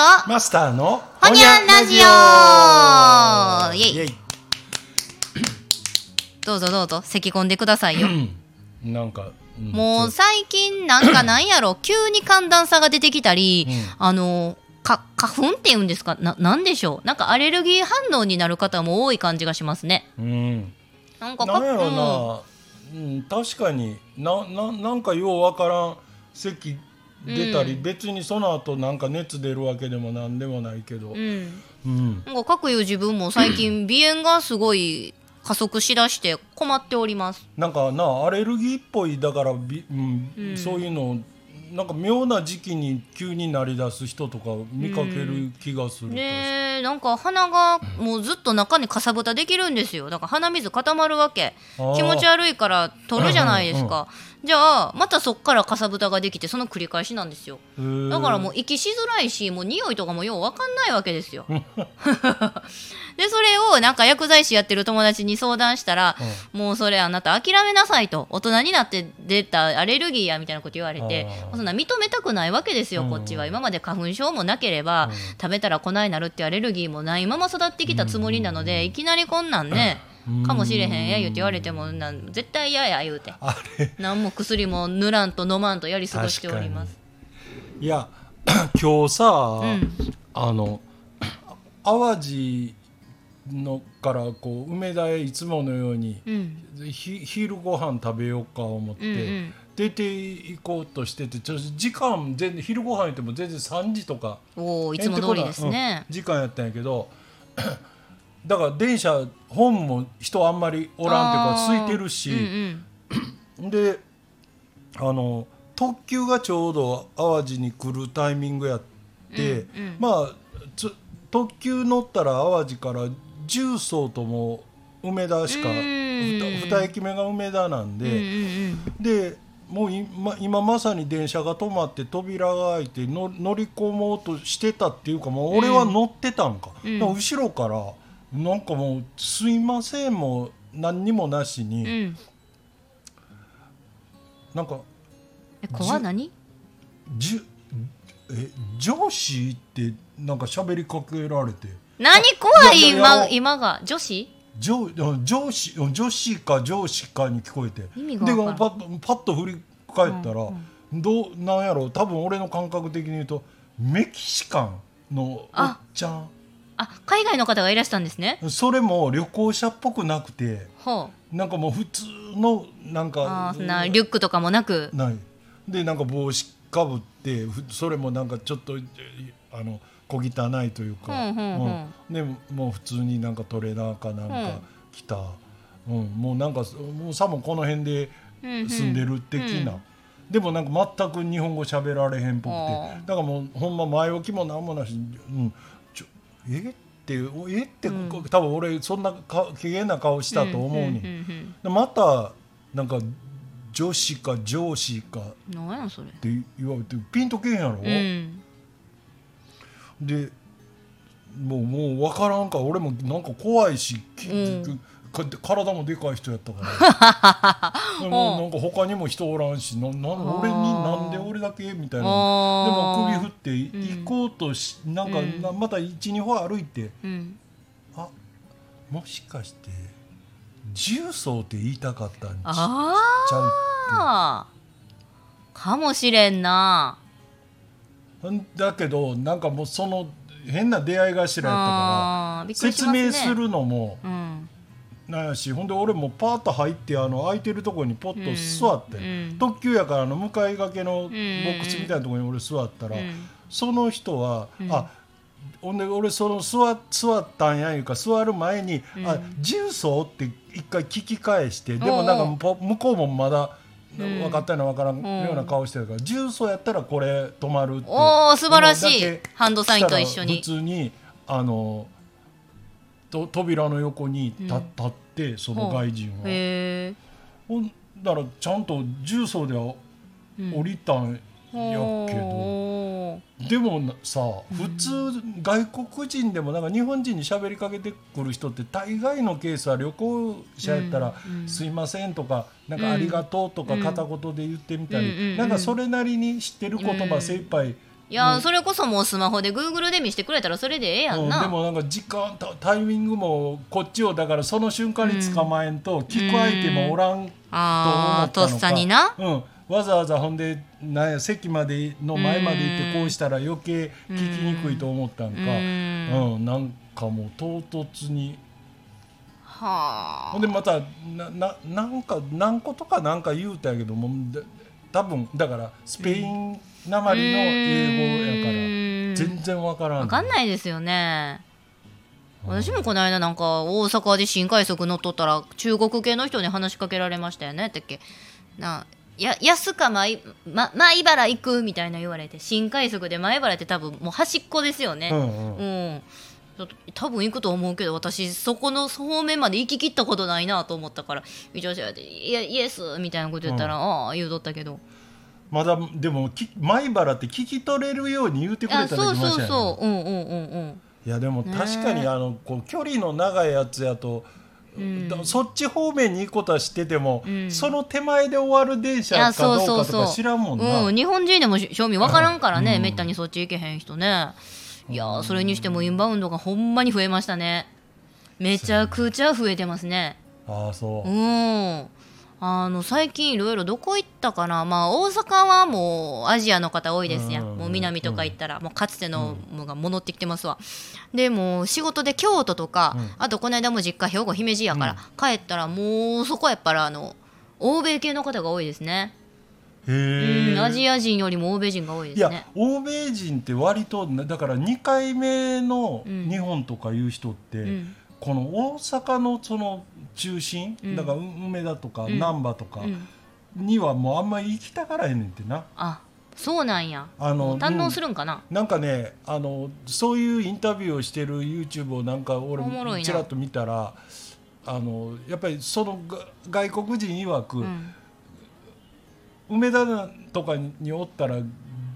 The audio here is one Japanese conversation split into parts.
とマスターのほにゃんラジオ。イェイ。どうぞどうぞ咳込んでくださいよ。なんか、うん。もう最近なんかなんやろ。急に寒暖差が出てきたり、うん。あのか花粉っていうんですか？ななんでしょう？なんかアレルギー反応になる方も多い感じがしますね。うん。なんかなんやろうん。な、うん、確かに。なななんかようわからん。咳出たり、うん。別にその後なんか熱出るわけでもなんでもないけど、うん。うん。なんか各いう自分も最近 鼻炎がすごい加速しだして困っております。なんかなアレルギーっぽいだからび、うんうん。そういうのなんか妙な時期に急になりだす人とか見かける気がする、ねえなんか鼻がもうずっと中にかさぶたできるんですよ。だから鼻水固まるわけ。気持ち悪いから取るじゃないですか、じゃあまたそっからかさぶたができてその繰り返しなんですよ。だからもう息しづらいしもう匂いとかもよう分かんないわけですよ。でそれをなんか薬剤師やってる友達に相談したら、もうそれあなた諦めなさいと。大人になって出たアレルギーやみたいなこと言われてそんな認めたくないわけですよ、こっちは。今まで花粉症もなければ、食べたら粉になるっていうアレルギーもないまま育ってきたつもりなので、いきなりこんなんね、かもしれへんや言うて言われてもなん絶対嫌や言うて。あれ。何も薬も塗らんと飲まんとやり過ごしております。いや 今日さ、うん。あの 淡路のからこう梅田へいつものように、うん。ひ昼ご飯食べようか思って、うんうん出て行こうとしててちょっと時間全然昼ご飯行っても全然3時とか。おおいつも通りですね。うん時間やったんやけど だから電車本も人あんまりおらんっていうか空いてるし、うんうんであの特急がちょうど淡路に来るタイミングやって、うんうん。まあつ特急乗ったら淡路から重曹とも梅田しかうん2駅目が梅田なんうんうんうで、ん。でもう今今まさに電車が止まって扉が開いての乗り込もうとしてたっていうかもう俺は乗ってたんか,、うん。後ろからなんかもう「すいません」も何にもなしに、うん。なんかえ怖何？じゅえ上司ってなんか喋りかけられて。何？怖い？今や今が？女子上上司女子か上司かに聞こえて。でパッパッと振り返ったら、どうなんやろう。多分俺の感覚的に言うとメキシカンのおっちゃん。あ海外の方がいらしたんですね。それも旅行者っぽくなくてほう。なんかもう普通のなんあかなリュックとかもなく。ない。でなんか帽子かぶってふそれもなんかちょっとえあの小汚いというか、うんうんうん。うん。でもう普通になんかトレーナーかなんかうん。来た、うん。もうなんかもうさもこの辺でうんうん。住んでる的な、うん。でもなんか全く日本語喋られへんっぽくて。だからもうほんま前置きもなんもなし、うん、ちょえ？ってえ？って、うん。多分俺そんなか機嫌な顔したと思うに、ん。んんでまたなんか女子か上司かうんなんやそれ。って言われてピンとけへんやろ、うんでもうもう分からんから俺もなんか怖いし、きうん。か体もでかい人やったから。でもなんか他にも人おらんしなな俺になんで俺だけみたいな。でも首振って行こうとしなんかうん。なまた12歩歩いてうん。あもしかして重曹って言いたかったんちゃあうって。あかもしれんなだけどなんかもうその変な出会い頭やったからあーびっくりし説明するのもうん。なんやしほんで俺もパーッと入ってあの空いてるところにポッと座って、うん。特急やからあの向かいがけのボックスみたいなところに俺座ったら、うん。その人は、うん。あほんで俺その座座ったんやいうか座る前に「うん。あ重曹?」って一回聞き返してでもなんかぽ向こうもまだうん分かったような分からんような顔してるから「重曹やったらこれ止まる」っておー素晴らしい。ハンドサインと一緒に。普通にあのと扉の横に立,、うん。立ってその外人は。へえほんだらちゃんと重曹では降りたんやけど、どでもなさ普通外国人でもなんか日本人に喋りかけてくる人って大概のケースは旅行者やったら「うんうんすいません」とか「なんかありがとう」とかうん。片言で言ってみたうんうんうん。りなんかそれなりに知ってる言葉うん。精一杯。いや、それこそもうスマホで Google で見してくれたらそれでええやんな、うんでもなんか時間タタイミングもこっちをだからその瞬間に捕まえんと、聞く相手もおらんと思ったああとのかっさにな。うん、わざわざほんでなんや席までの前まで行ってこうしたら余計聞きにくいと思ったんか、ううんなんかもう唐突に。はほんでまたなななんか何個とかなんか言うたんやけどもだ多分だからスペインなまりの英語やからうん。全然わからん。分かんないですよね。私もこの間なんか大阪で新快速乗っとったら中国系の人に話しかけられましたよね。ってっけ？なや安か前,、ま、前原行くみたいな言われて新快速で前原って多分もう端っこですよね、うんうん。うん。ちょっと多分行くと思うけど私そこの方面まで行ききったことないなと思ったから一応調べて「いやイエス」みたいなこと言ったら「ああ」言うとったけど。まだでもき前原って聞き取れるように言うてくれあたらそうそうそううんうんうんうん。いやでも確かにあのこう距離の長いやつやと、だそっち方面に行くことは知ってても、ん。その手前で終わる電車かどうかとそうそうそう。か知らんもんな。うん、日本人でも正味分からんからね、うん。めったにそっち行けへん人ね。いやーそれにしてもインバウンドがほんまに増えましたね。めちゃくちゃ増えてますね。ああそう。う。んあの最近いろいろどこ行ったかな。まあ大阪はもうアジアの方多いですやん、うん。もう南とか行ったら、もうかつてのものが戻ってきてますわ。でもう仕事で京都とか、うん。あとこの間も実家兵庫姫路やから、帰ったらもうそこはやっぱりあの欧米系の方が多いですね。へうん、え。アジア人よりも欧米人が多いでいやすね。欧米人って割とだから2回目のうん。日本とかいう人って、うん。この大阪のその中心、うんだから梅田とかうん難波とかうん、にはもうあんまり行きたがらへんねんってな。あそうなんや。あの堪能するんかな？なんかねあのそういうインタビューをしてる YouTube をなんか俺おもちらっと見たらあのやっぱりそのが外国人曰く、うん梅田とかにおったら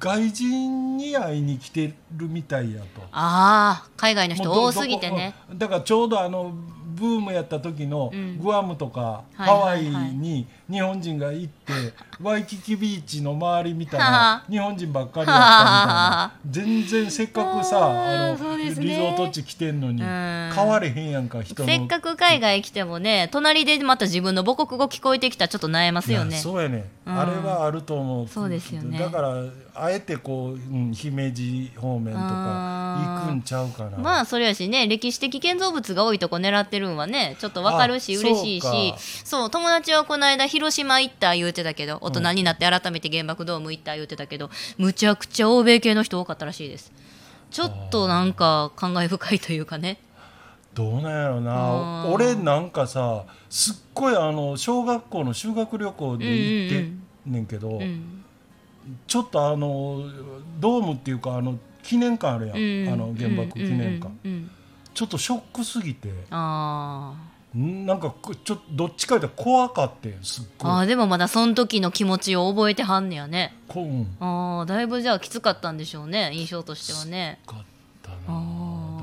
外人に会いに来てるみたいやと。ああ海外の人多すぎてね。だからちょうどあのブームやった時のうん。グアムとかはいハワイに日本人が行って ワイキキビーチの周り見たはらは日本人ばっかりやったみたいな。は全然せっかくさ あのリゾート地来てんのにうん。変われへんやんか人の。せっかく海外来てもね隣でまた自分の母国語聞こえてきたらちょっと悩ますよいねやそうやね、うん。あれはあると思う。そうですよね。だからあえてこう、うん、姫路方面とか行くんちゃうかな。まあそれやしね歴史的建造物が多いとこ狙ってるんはねちょっとわかるしあ嬉しいし。か。そう友達はこの間広島行った言うてたけど大人になって改めて原爆ドーム行った言うてたけどむちゃくちゃ欧米系の人多かったらしいです。ちょっとなんか感慨深いというかね。どうなんやろな。うん俺なんかさすっごいあの小学校の修学旅行で行ってんねんけど、うんちょっとあのドームっていうかあの記念館あるやん、うん。あの原爆記念館、うんうんうんちょっとショックすぎて。なんかこちょっとどっちかいうと怖かってんすっごい。あーでもまだその時の気持ちを覚えてはんねやね。こううん。ああだいぶじゃあきつかったんでしょうね印象としてはね。かったなあ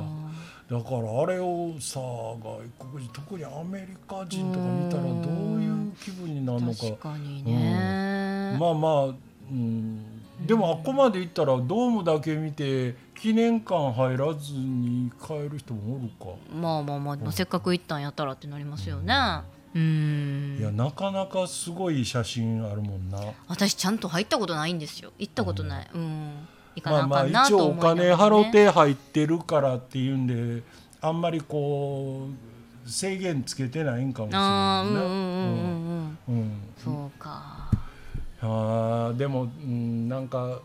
だだからあれをさ外国人特にアメリカ人とか見たらどういう気分になるのか。確かにね、まあまあ、うん、でもあっこまで行ったらドームだけ見て記念館入らずに帰る人もおるか、まあまあまあ、まあせっかく行ったんやったらってなりますよね。うん。いやなかなかすごい写真あるもんな。私ちゃんと入ったことないんですよ。行ったことない。うん。行かなあまあまあかんなと一応お思いながら、ね。金払って入ってるからっていうんであんまりこう制限つけてないんかもしれああうんないなうんうんうん。うん。うん。うん。そうかあーでも、うん、なんか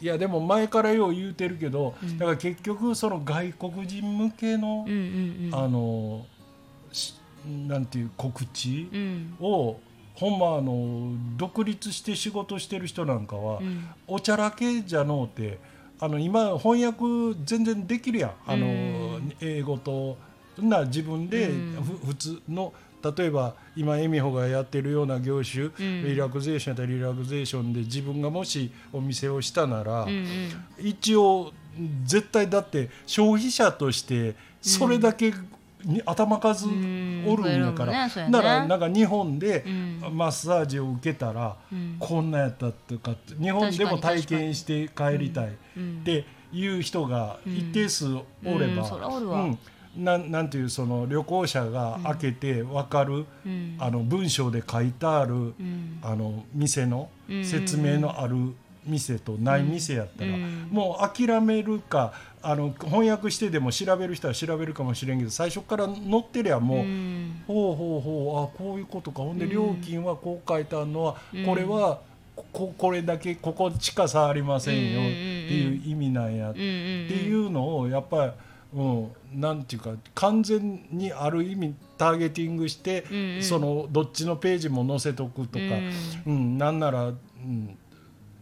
いやでも前からよう言うてるけど、うん。だから結局その外国人向けの、うんうんうん。あのしなんていう告知うん。を、ほんまあの独立して仕事してる人なんかは、うん。おちゃらけじゃのうてあの今翻訳全然できるやん。あの、うん。英語とな自分で、普通の例えば今恵美穂がやってるような業種、ん。リラクゼーションやったらリラクゼーションで自分がもしお店をしたなら、うんうん。一応絶対だって消費者としてそれだけに頭数おるんやから、うん。増えるもんねそうやね。だからなんか日本でうん。マッサージを受けたら、うん。こんなやったとか日本でも体験して帰りたいっうん。ていう人が一定数おれば、うんなんなんていうその旅行者が開けて分かる、うん。あの文章で書いてある、うん。あの店のうん。説明のある店とない店やったら、うん。もう諦めるかあの翻訳してでも調べる人は調べるかもしれんけど最初から載ってりゃもう、うん。ほうほうほうあこういうことか。ほんでうん。料金はこう書いてあるのは、うん。これはここれだけここ近さありませんようんっていう意味なんやっていうのをやっぱり。うん、なんていうか完全にある意味ターゲティングして、うんうん。そのどっちのページも載せとくとか、うん。うんなんなら、うん、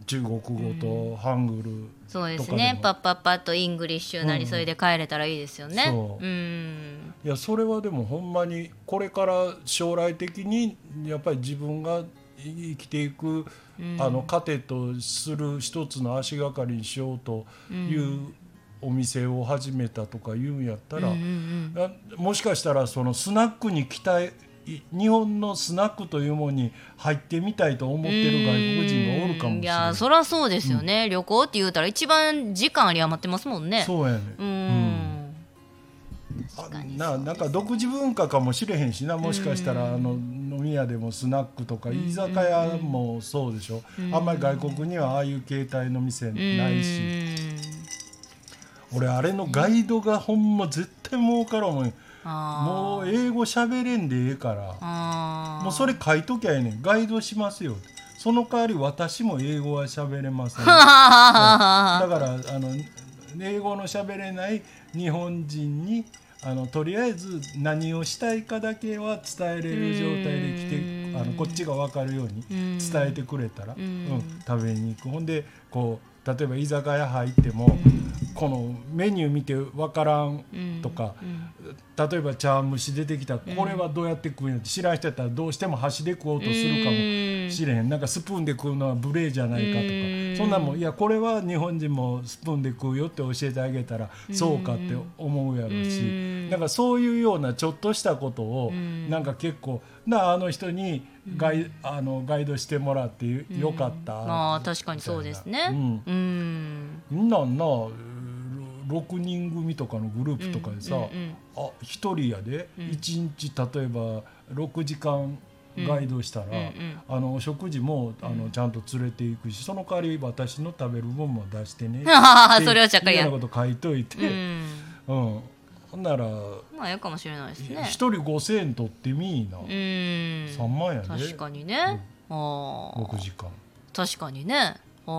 中国語とハングル、そうですね。パッパッパッとイングリッシュなりうん。それで帰れたらいいですよね。そう。うん。いやそれはでもほんまにこれから将来的にやっぱり自分が生きていく、うん。あの糧とする一つの足がかりにしようというお店を始めたとか言うんやったら、うんうんあもしかしたらそのスナックに期待い日本のスナックというものに入ってみたいと思ってる外国人がおるかもしれいやない。そりゃそうですよね、旅行って言うたら一番時間あり余ってますもんね。そうやねうん、ななんか独自文化かもしれへんしなもしかしたらあの飲み屋でもスナックとか居酒屋もそうでしょ。あんまり外国にはああいう形態の店ないし俺あれのガイドがほんま絶対儲からんもんもう英語喋れんでええから。もうそれ書いときゃええねん。ガイドしますよ。その代わり私も英語は喋れません。だからあの英語の喋れない日本人にあのとりあえず何をしたいかだけは伝えれる状態で来てあのこっちが分かるように伝えてくれたら、ん。うん食べに行く。ほんでこう例えば居酒屋入っても、このメニュー見て分からんとか、例えば茶蒸し出てきたらこれはどうやって食うんやって知らん人やったらどうしても箸で食おうとするかもしれへん。なんかスプーンで食うのは無礼じゃないかとか。そんなんもいやこれは日本人もスプーンで食うよって教えてあげたらそうかって思うやろうしなんかそういうようなちょっとしたことをなんか結構なあの人にガイあのガイドしてもらってよよかったまあ確かにそうですね。うん。うん。みんなん？な6人組とかのグループとかでさ、うんうんあ一人やで、一日例えば6時間ガイドしたら、うんうん。あの食事もあのちゃんと連れていくしその代わり私の食べる分も出してね。それはちゃっかりやなこと書いといて、ううん。んほんならまあやかもしれないですね。一人5,000円取ってみいな、うん。3万やで。確かにね、ああ。6時間。確かにねあ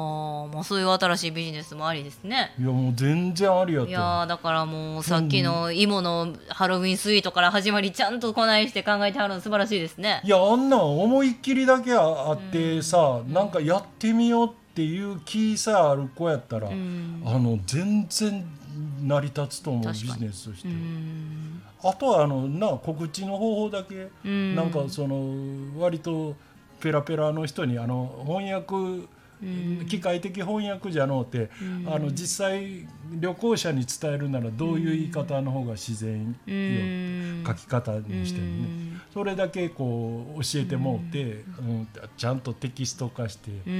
ーまあそういう新しいビジネスもありですね。いやもう全然ありやったいやーだからもうさっきの芋のハロウィンスイートから始まりちゃんとこないして考えてはるの素晴らしいですね。いやあんなん思いっきりだけあってさ、なんかやってみようっていう気さえある子やったら、ん。あの全然成り立つと思うビジネスとして、うん。あとはあのな告知の方法だけ、ん。なんかその割とペラペラの人にあの翻訳機械的翻訳じゃのうて、あの実際旅行者に伝えるならどういう言い方の方が自然よ、うん。書き方にしてもね、それだけこう教えてもうて、うん。ちゃんとテキスト化して、あのウ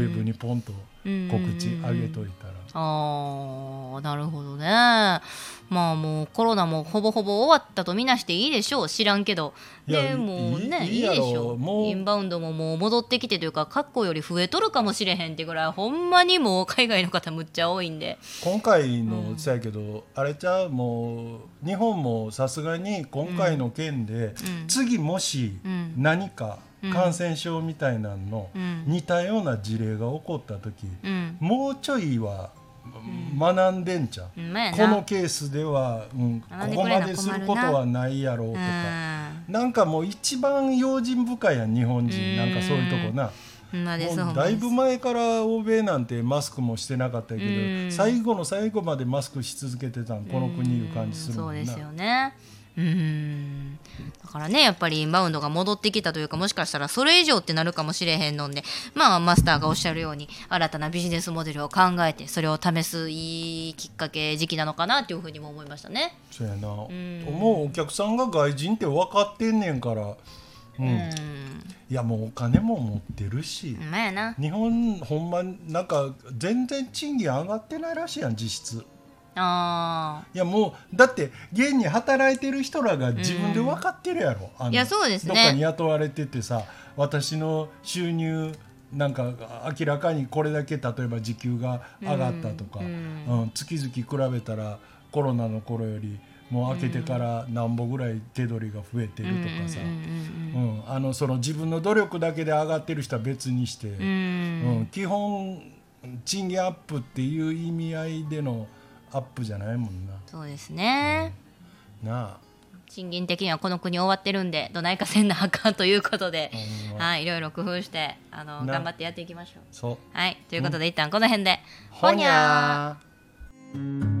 ェブにポンと告知上げといたら。ああなるほどね。まあもうコロナもほぼほぼ終わったとみなしていいでしょう。知らんけど。でもうねいいでしょう。インバウンドももう戻ってきてというか過去より増えとるかもしれへんってぐらいほんまにもう海外の方むっちゃ多いんで。今回のそうやけど、あれちゃうもう日本もさすがに今回の件で、次もしん。何か感染症みたいなののん。似たような事例が起こった時、うん。もうちょいは学んでんちゃう、ほん。このケースでは、うん、ここまですることはないやろうとか、うなんかもう一番用心深いやん日本人、うんなんかそういうとこな。もうだいぶ前から欧米なんてマスクもしてなかったけど、うん。最後の最後までマスクし続けてたんこの国いう感じするもんな。そうですよねううん。だからねやっぱりインバウンドが戻ってきたというかもしかしたらそれ以上ってなるかもしれへんのでまあマスターがおっしゃるように新たなビジネスモデルを考えてそれを試すいいきっかけ時期なのかなっていうふうにも思いましたね。そうやな、ん。もうお客さんが外人って分かってんねんから、うん。うん。いやもうお金も持ってるし、日本ほんまなんか全然賃金上がってないらしいやん実質あいやもうだって現に働いてる人らが自分で分かってるやろ、あのいやそうですね。どっかに雇われててさ私の収入なんか明らかにこれだけ例えば時給が上がったとか、ううん。ん月々比べたらコロナの頃よりもう明けてから何歩ぐらい手取りが増えてるとかさ、うんあのその自分の努力だけで上がってる人は別にして、うん。基本賃金アップっていう意味合いでのアップじゃないもんな。そうですね、なあ。賃金的にはこの国終わってるんでどないかせんなあかんということで、はいいろいろ工夫してあのな。頑張ってやっていきましょう。そう。はいということで、一旦この辺で。ほにゃー